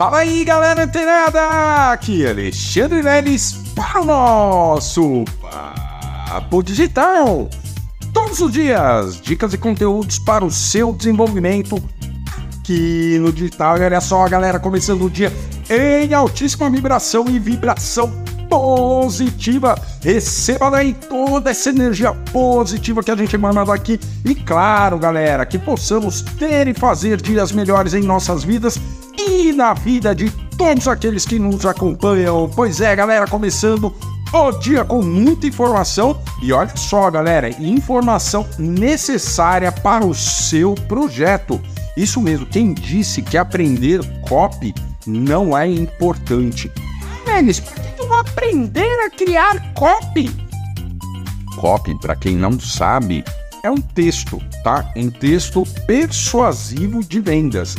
Fala aí, galera antenada! Aqui é Alexandre Leles para o nosso Papo Digital. Todos os dias, dicas e conteúdos para o seu desenvolvimento aqui no digital. E olha só, galera, começando o dia em altíssima vibração e vibração positiva. Receba daí toda essa energia positiva que a gente emana aqui. E claro, galera, que possamos ter e fazer dias melhores em nossas vidas e na vida de todos aqueles que nos acompanham. Pois é, galera, começando o dia com muita informação. E olha só, galera, informação necessária para o seu projeto. Isso mesmo, quem disse que aprender copy não é importante? Eles, por que eu vou aprender a criar copy? Copy, para quem não sabe, é um texto, tá? Um texto persuasivo de vendas,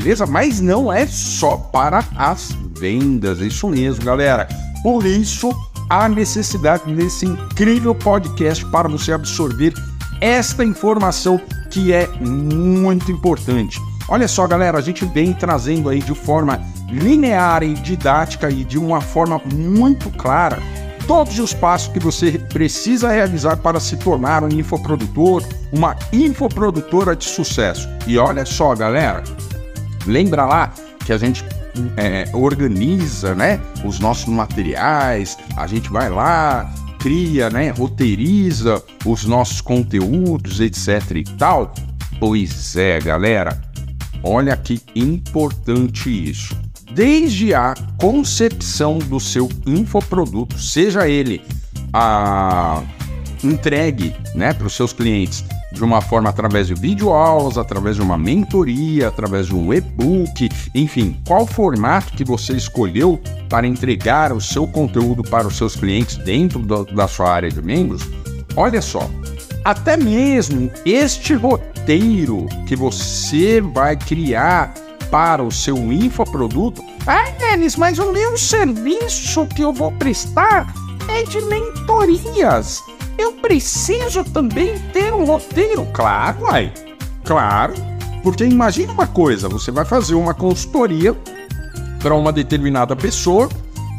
beleza? Mas não é só para as vendas, isso mesmo, galera. Por isso, a necessidade desse incrível podcast para você absorver esta informação que é muito importante. Olha só, galera, a gente vem trazendo aí de forma linear e didática e de uma forma muito clara todos os passos que você precisa realizar para se tornar um infoprodutor, uma infoprodutora de sucesso. E olha só, galera, lembra lá que a gente é, organiza, né, os nossos materiais, a gente vai lá, cria, né, roteiriza os nossos conteúdos, etc e tal. Pois é, galera, olha que importante isso desde a concepção do seu infoproduto, seja ele a entregue né, para os seus clientes de uma forma através de videoaulas, através de uma mentoria, através de um e-book, enfim, qual formato que você escolheu para entregar o seu conteúdo para os seus clientes dentro do, da sua área de membros, olha só, até mesmo este roteiro que você vai criar para o seu infoproduto, ah, Denis, mas o meu serviço que eu vou prestar é de mentorias. Eu preciso também ter um roteiro. Claro, uai. Claro. Porque imagina uma coisa, você vai fazer uma consultoria para uma determinada pessoa.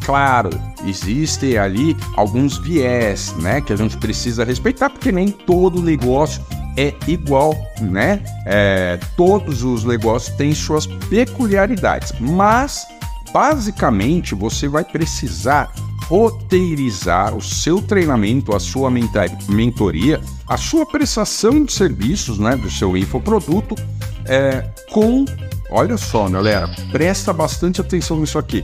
Claro, existem ali alguns viés, né, que a gente precisa respeitar, porque nem todo negócio é igual, né? É, todos os negócios têm suas peculiaridades, mas basicamente você vai precisar roteirizar o seu treinamento, a sua mentoria, a sua prestação de serviços, né, do seu infoproduto, é, com, olha só, galera, presta bastante atenção nisso aqui,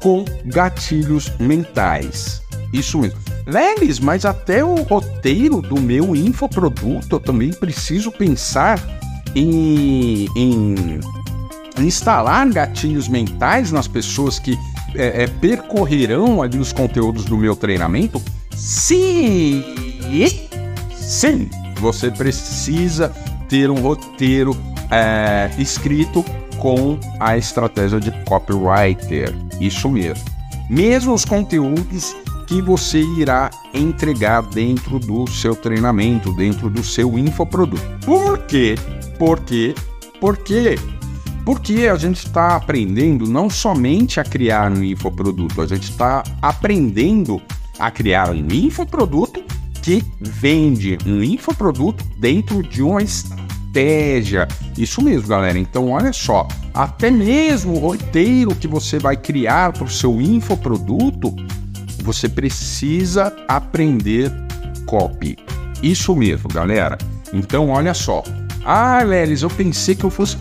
com gatilhos mentais. Isso mesmo. Lelis, mas até o roteiro do meu infoproduto eu também preciso pensar em, em instalar gatilhos mentais nas pessoas que é, é, percorrerão ali os conteúdos do meu treinamento? Sim! Sim! Você precisa ter um roteiro é, escrito com a estratégia de copywriter. Isso mesmo. Mesmo os conteúdos que você irá entregar dentro do seu treinamento, dentro do seu infoproduto. Por quê? Por quê? Por quê? Porque a gente está aprendendo não somente a criar um infoproduto, a gente está aprendendo a criar um infoproduto que vende um infoproduto dentro de uma estratégia. Isso mesmo, galera. Então, olha só, até mesmo o roteiro que você vai criar para o seu infoproduto você precisa aprender copy. Isso mesmo, galera. Então, olha só. Ah, Lelis, eu pensei que eu fosse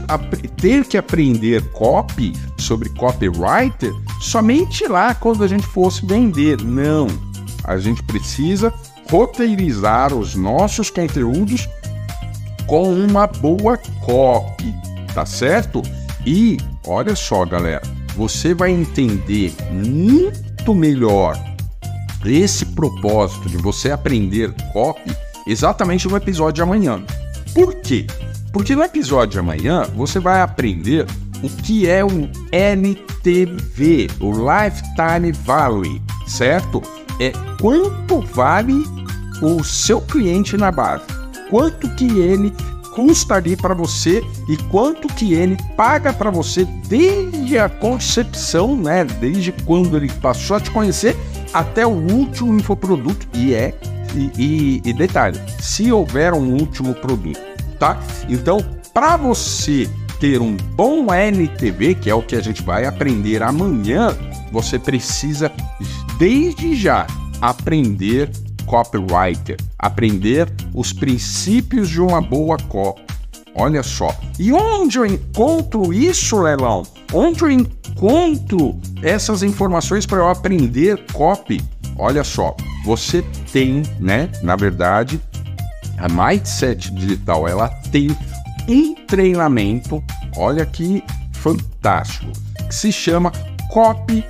ter que aprender copy sobre copywriter somente lá quando a gente fosse vender. Não. A gente precisa roteirizar os nossos conteúdos com uma boa copy, tá certo? E olha só, galera, você vai entender muito melhor esse propósito de você aprender copy exatamente no episódio de amanhã. Por quê? Porque no episódio de amanhã você vai aprender o que é um LTV, o Lifetime Value, certo? É quanto vale o seu cliente na base, quanto que ele custa ali para você e quanto que ele paga para você desde a concepção, né? Desde quando ele passou a te conhecer até o último infoproduto. E é e, e, e detalhe, se houver um último produto, tá? Então, para você ter um bom NTV, que é o que a gente vai aprender amanhã, você precisa desde já aprender copywriter, aprender os princípios de uma boa copy. Olha só. E onde eu encontro isso, Leilão? Onde eu encontro essas informações para eu aprender copy? Olha só, você tem, né, na verdade, a Mindset Digital, ela tem um treinamento, olha que fantástico, que se chama Copy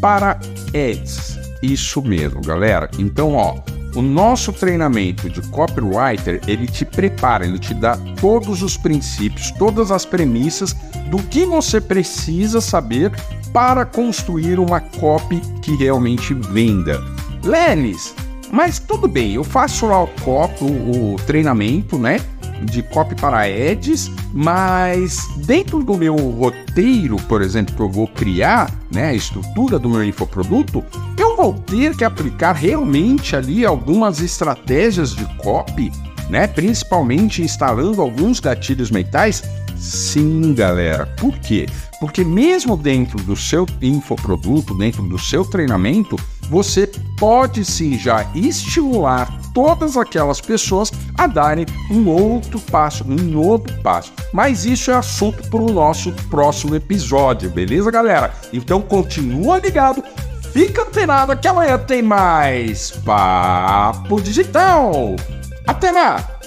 para Ads. Isso mesmo, galera. Então, ó, o nosso treinamento de copywriter, ele te prepara, ele te dá todos os princípios, todas as premissas do que você precisa saber para construir uma copy que realmente venda. Lenis, mas tudo bem, eu faço lá o, copy, o, treinamento, né? de copy para ads, mas dentro do meu roteiro, por exemplo, que eu vou criar, né, a estrutura do meu infoproduto, eu vou ter que aplicar realmente ali algumas estratégias de copy, né, principalmente instalando alguns gatilhos mentais. Sim, galera. Por quê? Porque mesmo dentro do seu infoproduto, dentro do seu treinamento, você pode sim já estimular todas aquelas pessoas a darem um outro passo, um outro passo. Mas isso é assunto para o nosso próximo episódio, beleza, galera? Então continua ligado, fica antenado que amanhã tem mais Papo Digital. Até lá!